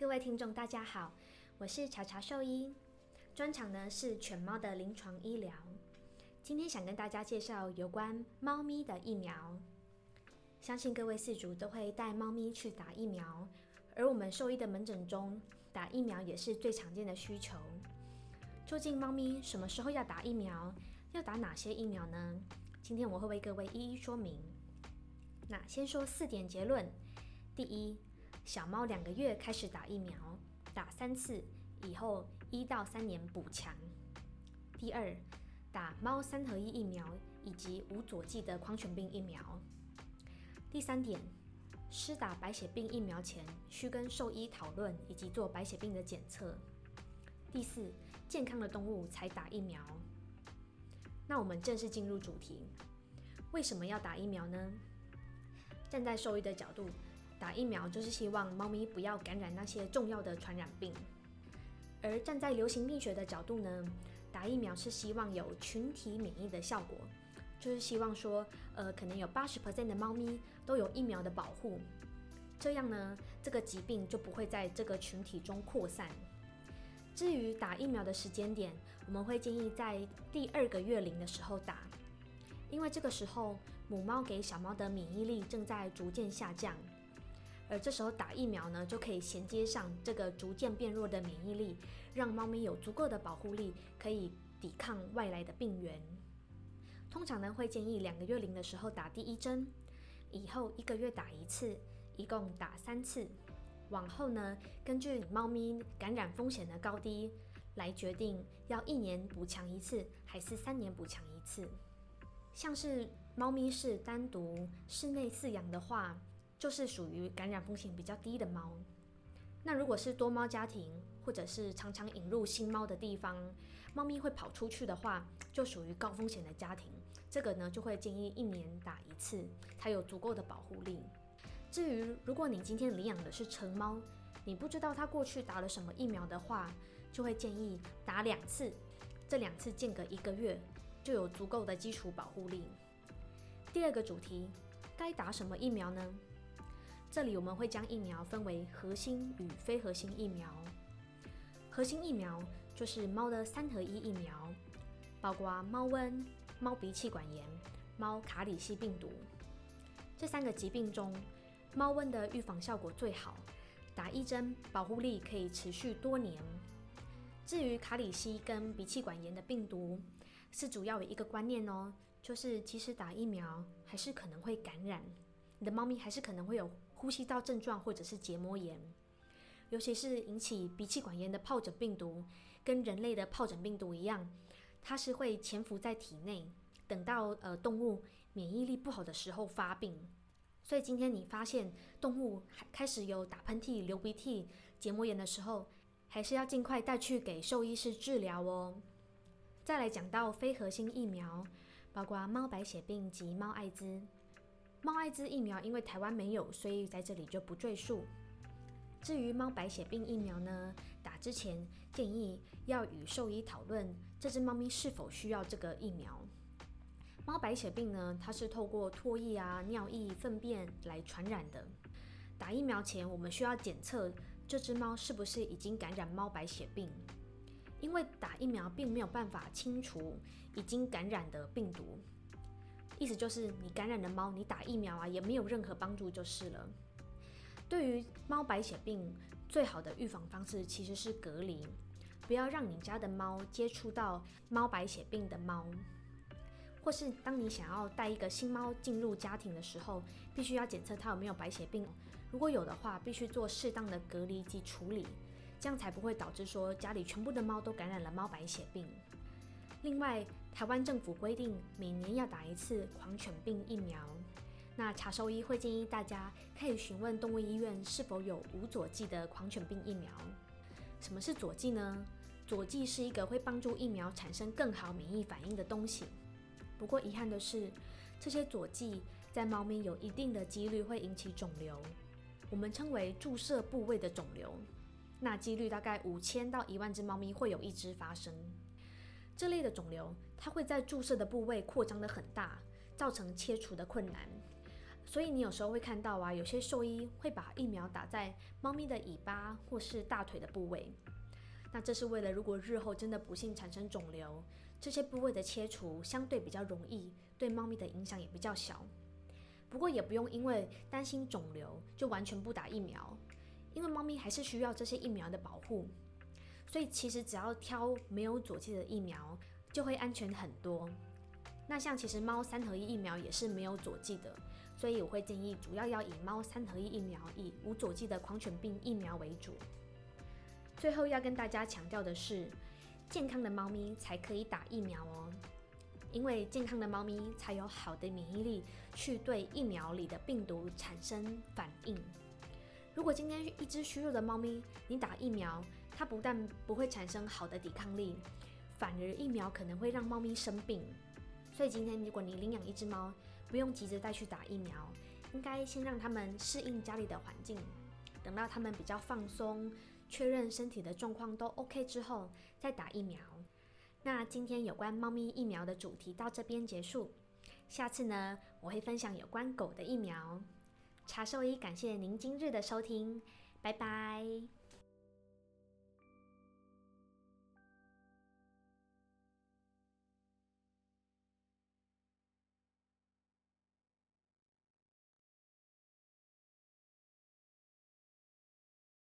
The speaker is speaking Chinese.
各位听众，大家好，我是查查兽医，专长呢是犬猫的临床医疗。今天想跟大家介绍有关猫咪的疫苗。相信各位饲主都会带猫咪去打疫苗，而我们兽医的门诊中打疫苗也是最常见的需求。究竟猫咪什么时候要打疫苗？要打哪些疫苗呢？今天我会为各位一一说明。那先说四点结论：第一，小猫两个月开始打疫苗，打三次以后一到三年补强。第二，打猫三合一疫苗以及无佐剂的狂犬病疫苗。第三点，施打白血病疫苗前需跟兽医讨论以及做白血病的检测。第四，健康的动物才打疫苗。那我们正式进入主题，为什么要打疫苗呢？站在兽医的角度，打疫苗就是希望猫咪不要感染那些重要的传染病；而站在流行病学的角度呢，打疫苗是希望有群体免疫的效果，就是希望说，呃，可能有八十 percent 的猫咪都有疫苗的保护，这样呢，这个疾病就不会在这个群体中扩散。至于打疫苗的时间点，我们会建议在第二个月龄的时候打，因为这个时候母猫给小猫的免疫力正在逐渐下降，而这时候打疫苗呢，就可以衔接上这个逐渐变弱的免疫力，让猫咪有足够的保护力，可以抵抗外来的病源。通常呢，会建议两个月龄的时候打第一针，以后一个月打一次，一共打三次。往后呢，根据猫咪感染风险的高低来决定要一年补强一次还是三年补强一次。像是猫咪是单独室内饲养的话，就是属于感染风险比较低的猫。那如果是多猫家庭，或者是常常引入新猫的地方，猫咪会跑出去的话，就属于高风险的家庭。这个呢，就会建议一年打一次，才有足够的保护力。至于如果你今天领养的是成猫，你不知道它过去打了什么疫苗的话，就会建议打两次，这两次间隔一个月，就有足够的基础保护力。第二个主题，该打什么疫苗呢？这里我们会将疫苗分为核心与非核心疫苗。核心疫苗就是猫的三合一疫苗，包括猫瘟、猫鼻气管炎、猫卡里西病毒这三个疾病中。猫瘟的预防效果最好，打一针保护力可以持续多年。至于卡里西跟鼻气管炎的病毒，是主要有一个观念哦，就是即使打疫苗，还是可能会感染，你的猫咪还是可能会有呼吸道症状或者是结膜炎。尤其是引起鼻气管炎的疱疹病毒，跟人类的疱疹病毒一样，它是会潜伏在体内，等到呃动物免疫力不好的时候发病。所以今天你发现动物开始有打喷嚏、流鼻涕、结膜炎的时候，还是要尽快带去给兽医师治疗哦。再来讲到非核心疫苗，包括猫白血病及猫艾滋。猫艾滋疫苗因为台湾没有，所以在这里就不赘述。至于猫白血病疫苗呢，打之前建议要与兽医讨论这只猫咪是否需要这个疫苗。猫白血病呢，它是透过唾液啊、尿液、粪便来传染的。打疫苗前，我们需要检测这只猫是不是已经感染猫白血病，因为打疫苗并没有办法清除已经感染的病毒。意思就是，你感染的猫，你打疫苗啊，也没有任何帮助就是了。对于猫白血病，最好的预防方式其实是隔离，不要让你家的猫接触到猫白血病的猫。或是当你想要带一个新猫进入家庭的时候，必须要检测它有没有白血病。如果有的话，必须做适当的隔离及处理，这样才不会导致说家里全部的猫都感染了猫白血病。另外，台湾政府规定每年要打一次狂犬病疫苗。那查兽医会建议大家可以询问动物医院是否有无佐剂的狂犬病疫苗。什么是佐剂呢？佐剂是一个会帮助疫苗产生更好免疫反应的东西。不过遗憾的是，这些佐剂在猫咪有一定的几率会引起肿瘤，我们称为注射部位的肿瘤。那几率大概五千到一万只猫咪会有一只发生。这类的肿瘤，它会在注射的部位扩张的很大，造成切除的困难。所以你有时候会看到啊，有些兽医会把疫苗打在猫咪的尾巴或是大腿的部位。那这是为了，如果日后真的不幸产生肿瘤，这些部位的切除相对比较容易，对猫咪的影响也比较小。不过也不用因为担心肿瘤就完全不打疫苗，因为猫咪还是需要这些疫苗的保护。所以其实只要挑没有佐剂的疫苗，就会安全很多。那像其实猫三合一疫苗也是没有佐剂的，所以我会建议主要要以猫三合一疫苗，以无佐剂的狂犬病疫苗为主。最后要跟大家强调的是，健康的猫咪才可以打疫苗哦，因为健康的猫咪才有好的免疫力去对疫苗里的病毒产生反应。如果今天一只虚弱的猫咪，你打疫苗，它不但不会产生好的抵抗力，反而疫苗可能会让猫咪生病。所以今天，如果你领养一只猫，不用急着带去打疫苗，应该先让它们适应家里的环境，等到它们比较放松，确认身体的状况都 OK 之后，再打疫苗。那今天有关猫咪疫苗的主题到这边结束，下次呢，我会分享有关狗的疫苗。茶兽医感谢您今日的收听，拜拜。